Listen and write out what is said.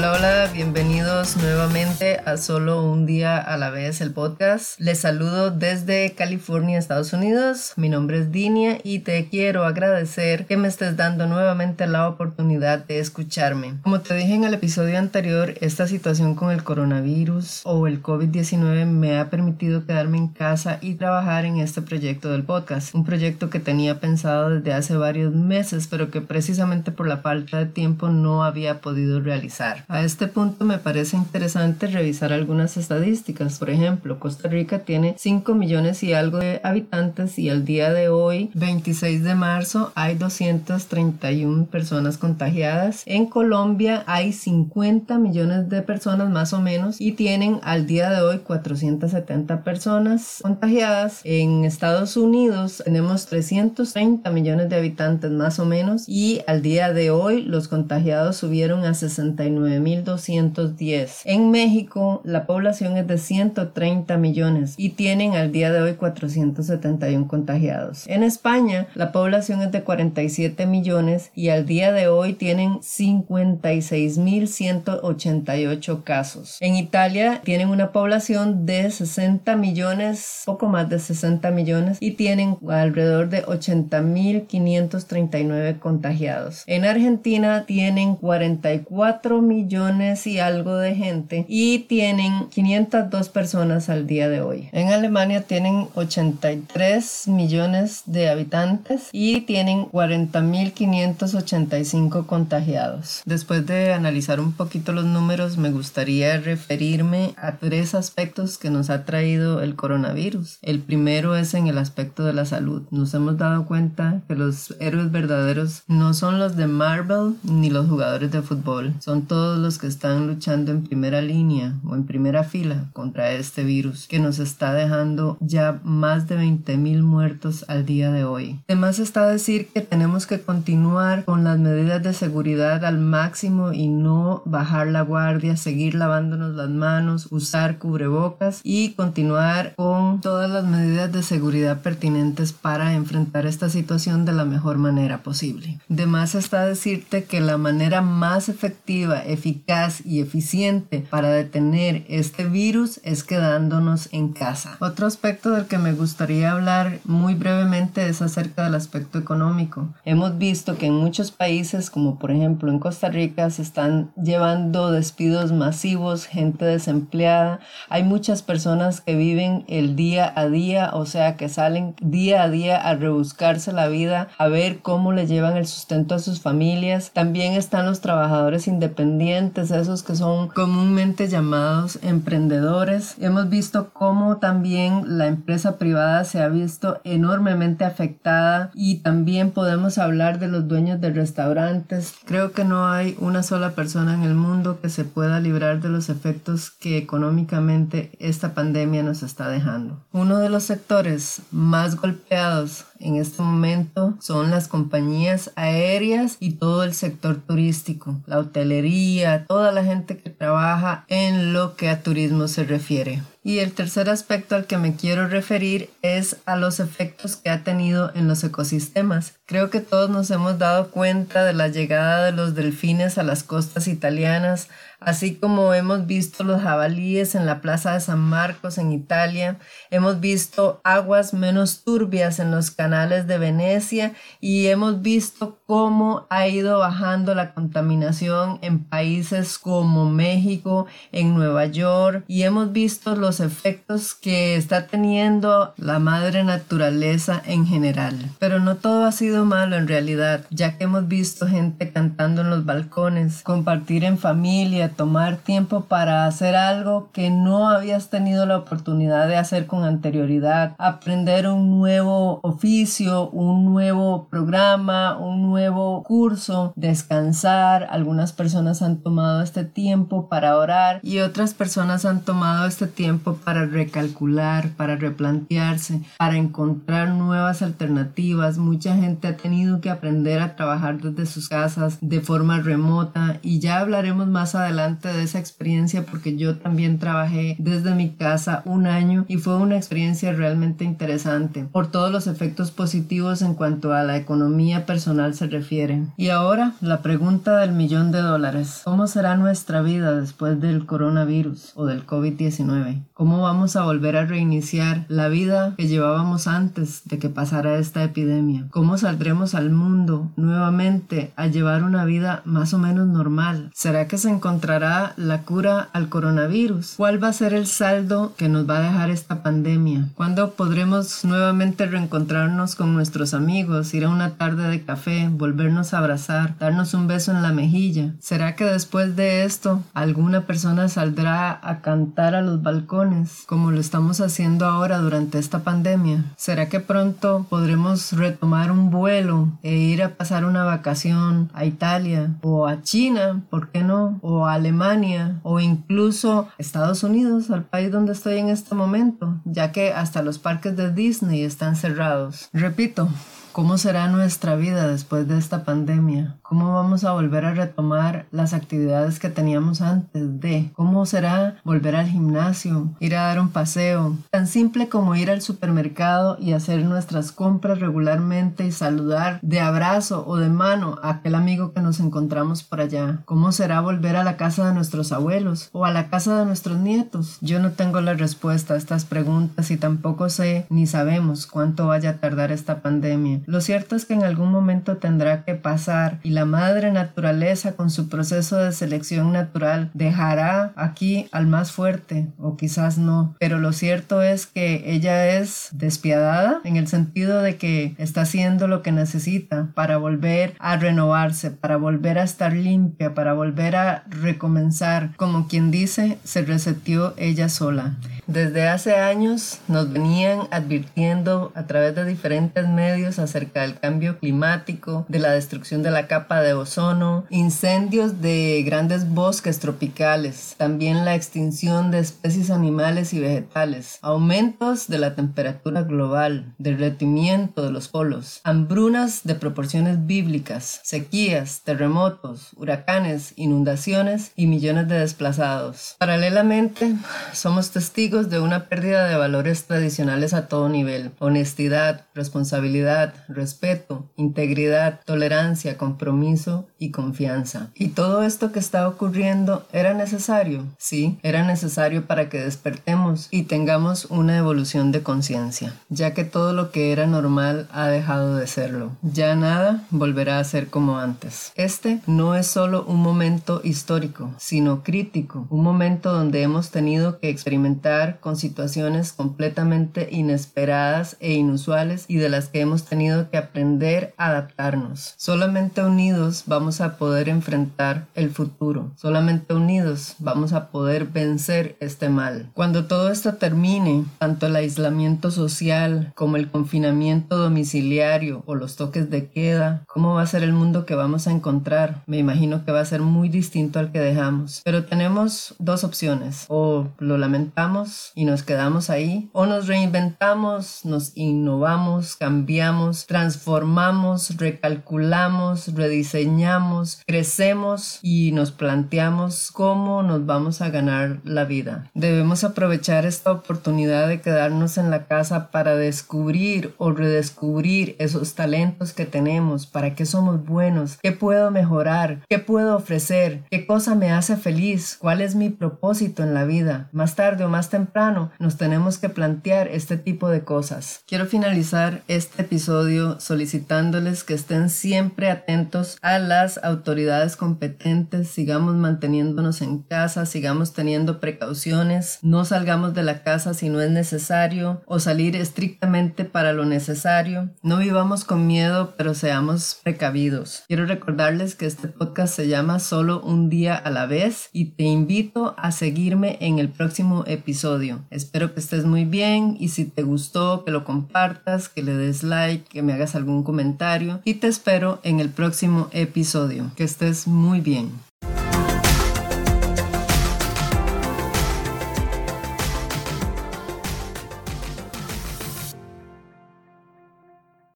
Hola, hola, bienvenidos nuevamente a Solo un día a la vez el podcast. Les saludo desde California, Estados Unidos. Mi nombre es Dinia y te quiero agradecer que me estés dando nuevamente la oportunidad de escucharme. Como te dije en el episodio anterior, esta situación con el coronavirus o el COVID-19 me ha permitido quedarme en casa y trabajar en este proyecto del podcast. Un proyecto que tenía pensado desde hace varios meses, pero que precisamente por la falta de tiempo no había podido realizar. A este punto me parece interesante revisar algunas estadísticas. Por ejemplo, Costa Rica tiene 5 millones y algo de habitantes y al día de hoy, 26 de marzo, hay 231 personas contagiadas. En Colombia hay 50 millones de personas más o menos y tienen al día de hoy 470 personas contagiadas. En Estados Unidos tenemos 330 millones de habitantes más o menos y al día de hoy los contagiados subieron a 69 9.210. En México, la población es de 130 millones y tienen al día de hoy 471 contagiados. En España, la población es de 47 millones y al día de hoy tienen 56.188 casos. En Italia tienen una población de 60 millones, poco más de 60 millones y tienen alrededor de 80.539 contagiados. En Argentina tienen 44 millones millones y algo de gente y tienen 502 personas al día de hoy. En Alemania tienen 83 millones de habitantes y tienen 40.585 contagiados. Después de analizar un poquito los números, me gustaría referirme a tres aspectos que nos ha traído el coronavirus. El primero es en el aspecto de la salud. Nos hemos dado cuenta que los héroes verdaderos no son los de Marvel ni los jugadores de fútbol, son todos los que están luchando en primera línea o en primera fila contra este virus que nos está dejando ya más de 20.000 muertos al día de hoy. Además está decir que tenemos que continuar con las medidas de seguridad al máximo y no bajar la guardia, seguir lavándonos las manos, usar cubrebocas y continuar con todas las medidas de seguridad pertinentes para enfrentar esta situación de la mejor manera posible. Además está decirte que la manera más efectiva, eficaz y eficiente para detener este virus es quedándonos en casa. Otro aspecto del que me gustaría hablar muy brevemente es acerca del aspecto económico. Hemos visto que en muchos países, como por ejemplo en Costa Rica, se están llevando despidos masivos, gente desempleada. Hay muchas personas que viven el día a día, o sea, que salen día a día a rebuscarse la vida, a ver cómo le llevan el sustento a sus familias. También están los trabajadores independientes esos que son comúnmente llamados emprendedores. Hemos visto cómo también la empresa privada se ha visto enormemente afectada y también podemos hablar de los dueños de restaurantes. Creo que no hay una sola persona en el mundo que se pueda librar de los efectos que económicamente esta pandemia nos está dejando. Uno de los sectores más golpeados en este momento son las compañías aéreas y todo el sector turístico, la hotelería, toda la gente que trabaja en lo que a turismo se refiere. Y el tercer aspecto al que me quiero referir es a los efectos que ha tenido en los ecosistemas. Creo que todos nos hemos dado cuenta de la llegada de los delfines a las costas italianas, así como hemos visto los jabalíes en la Plaza de San Marcos en Italia, hemos visto aguas menos turbias en los canales de Venecia y hemos visto cómo ha ido bajando la contaminación en países como México, en Nueva York y hemos visto los efectos que está teniendo la madre naturaleza en general. Pero no todo ha sido malo en realidad, ya que hemos visto gente cantando en los balcones, compartir en familia, tomar tiempo para hacer algo que no habías tenido la oportunidad de hacer con anterioridad, aprender un nuevo oficio, un nuevo programa, un nuevo nuevo curso, descansar. Algunas personas han tomado este tiempo para orar y otras personas han tomado este tiempo para recalcular, para replantearse, para encontrar nuevas alternativas. Mucha gente ha tenido que aprender a trabajar desde sus casas de forma remota y ya hablaremos más adelante de esa experiencia porque yo también trabajé desde mi casa un año y fue una experiencia realmente interesante por todos los efectos positivos en cuanto a la economía personal Y ahora la pregunta del millón de dólares. ¿Cómo será nuestra vida después del coronavirus o del COVID-19? ¿Cómo vamos a volver a reiniciar la vida que llevábamos antes de que pasara esta epidemia? ¿Cómo saldremos al mundo nuevamente a llevar una vida más o menos normal? ¿Será que se encontrará la cura al coronavirus? ¿Cuál va a ser el saldo que nos va a dejar esta pandemia? ¿Cuándo podremos nuevamente reencontrarnos con nuestros amigos, ir a una tarde de café, volvernos a abrazar, darnos un beso en la mejilla? ¿Será que después de esto alguna persona saldrá a cantar a los balcones como lo estamos haciendo ahora durante esta pandemia? ¿Será que pronto podremos retomar un vuelo e ir a pasar una vacación a Italia o a China, ¿por qué no? O a Alemania o incluso Estados Unidos, al país donde estoy en este momento, ya que hasta los parques de Disney están cerrados. Repito, ¿Cómo será nuestra vida después de esta pandemia? ¿Cómo vamos a volver a retomar las actividades que teníamos antes de? ¿Cómo será volver al gimnasio, ir a dar un paseo? Tan simple como ir al supermercado y hacer nuestras compras regularmente y saludar de abrazo o de mano a aquel amigo que nos encontramos por allá. ¿Cómo será volver a la casa de nuestros abuelos o a la casa de nuestros nietos? Yo no tengo la respuesta a estas preguntas y tampoco sé ni sabemos cuánto vaya a tardar esta pandemia. Lo cierto es que en algún momento tendrá que pasar y la madre naturaleza con su proceso de selección natural dejará aquí al más fuerte o quizás no. Pero lo cierto es que ella es despiadada en el sentido de que está haciendo lo que necesita para volver a renovarse, para volver a estar limpia, para volver a recomenzar. Como quien dice, se resetió ella sola. Desde hace años nos venían advirtiendo a través de diferentes medios acerca del cambio climático, de la destrucción de la capa de ozono, incendios de grandes bosques tropicales, también la extinción de especies animales y vegetales, aumentos de la temperatura global, derretimiento de los polos, hambrunas de proporciones bíblicas, sequías, terremotos, huracanes, inundaciones y millones de desplazados. Paralelamente, somos testigos de una pérdida de valores tradicionales a todo nivel. Honestidad, responsabilidad, respeto, integridad, tolerancia, compromiso y confianza. Y todo esto que está ocurriendo era necesario, sí, era necesario para que despertemos y tengamos una evolución de conciencia, ya que todo lo que era normal ha dejado de serlo. Ya nada volverá a ser como antes. Este no es solo un momento histórico, sino crítico, un momento donde hemos tenido que experimentar con situaciones completamente inesperadas e inusuales y de las que hemos tenido que aprender a adaptarnos. Solamente unidos vamos a poder enfrentar el futuro. Solamente unidos vamos a poder vencer este mal. Cuando todo esto termine, tanto el aislamiento social como el confinamiento domiciliario o los toques de queda, ¿cómo va a ser el mundo que vamos a encontrar? Me imagino que va a ser muy distinto al que dejamos. Pero tenemos dos opciones. O lo lamentamos y nos quedamos ahí o nos reinventamos, nos innovamos, cambiamos, transformamos, recalculamos, rediseñamos, crecemos y nos planteamos cómo nos vamos a ganar la vida. Debemos aprovechar esta oportunidad de quedarnos en la casa para descubrir o redescubrir esos talentos que tenemos, para qué somos buenos, qué puedo mejorar, qué puedo ofrecer, qué cosa me hace feliz, cuál es mi propósito en la vida. Más tarde o más temprano nos tenemos que plantear este tipo de cosas. Quiero finalizar este episodio solicitándoles que estén siempre atentos a las autoridades competentes, sigamos manteniéndonos en casa, sigamos teniendo precauciones, no salgamos de la casa si no es necesario o salir estrictamente para lo necesario. No vivamos con miedo, pero seamos precavidos. Quiero recordarles que este podcast se llama Solo un día a la vez y te invito a seguirme en el próximo Espero que estés muy bien y si te gustó, que lo compartas, que le des like, que me hagas algún comentario y te espero en el próximo episodio. Que estés muy bien.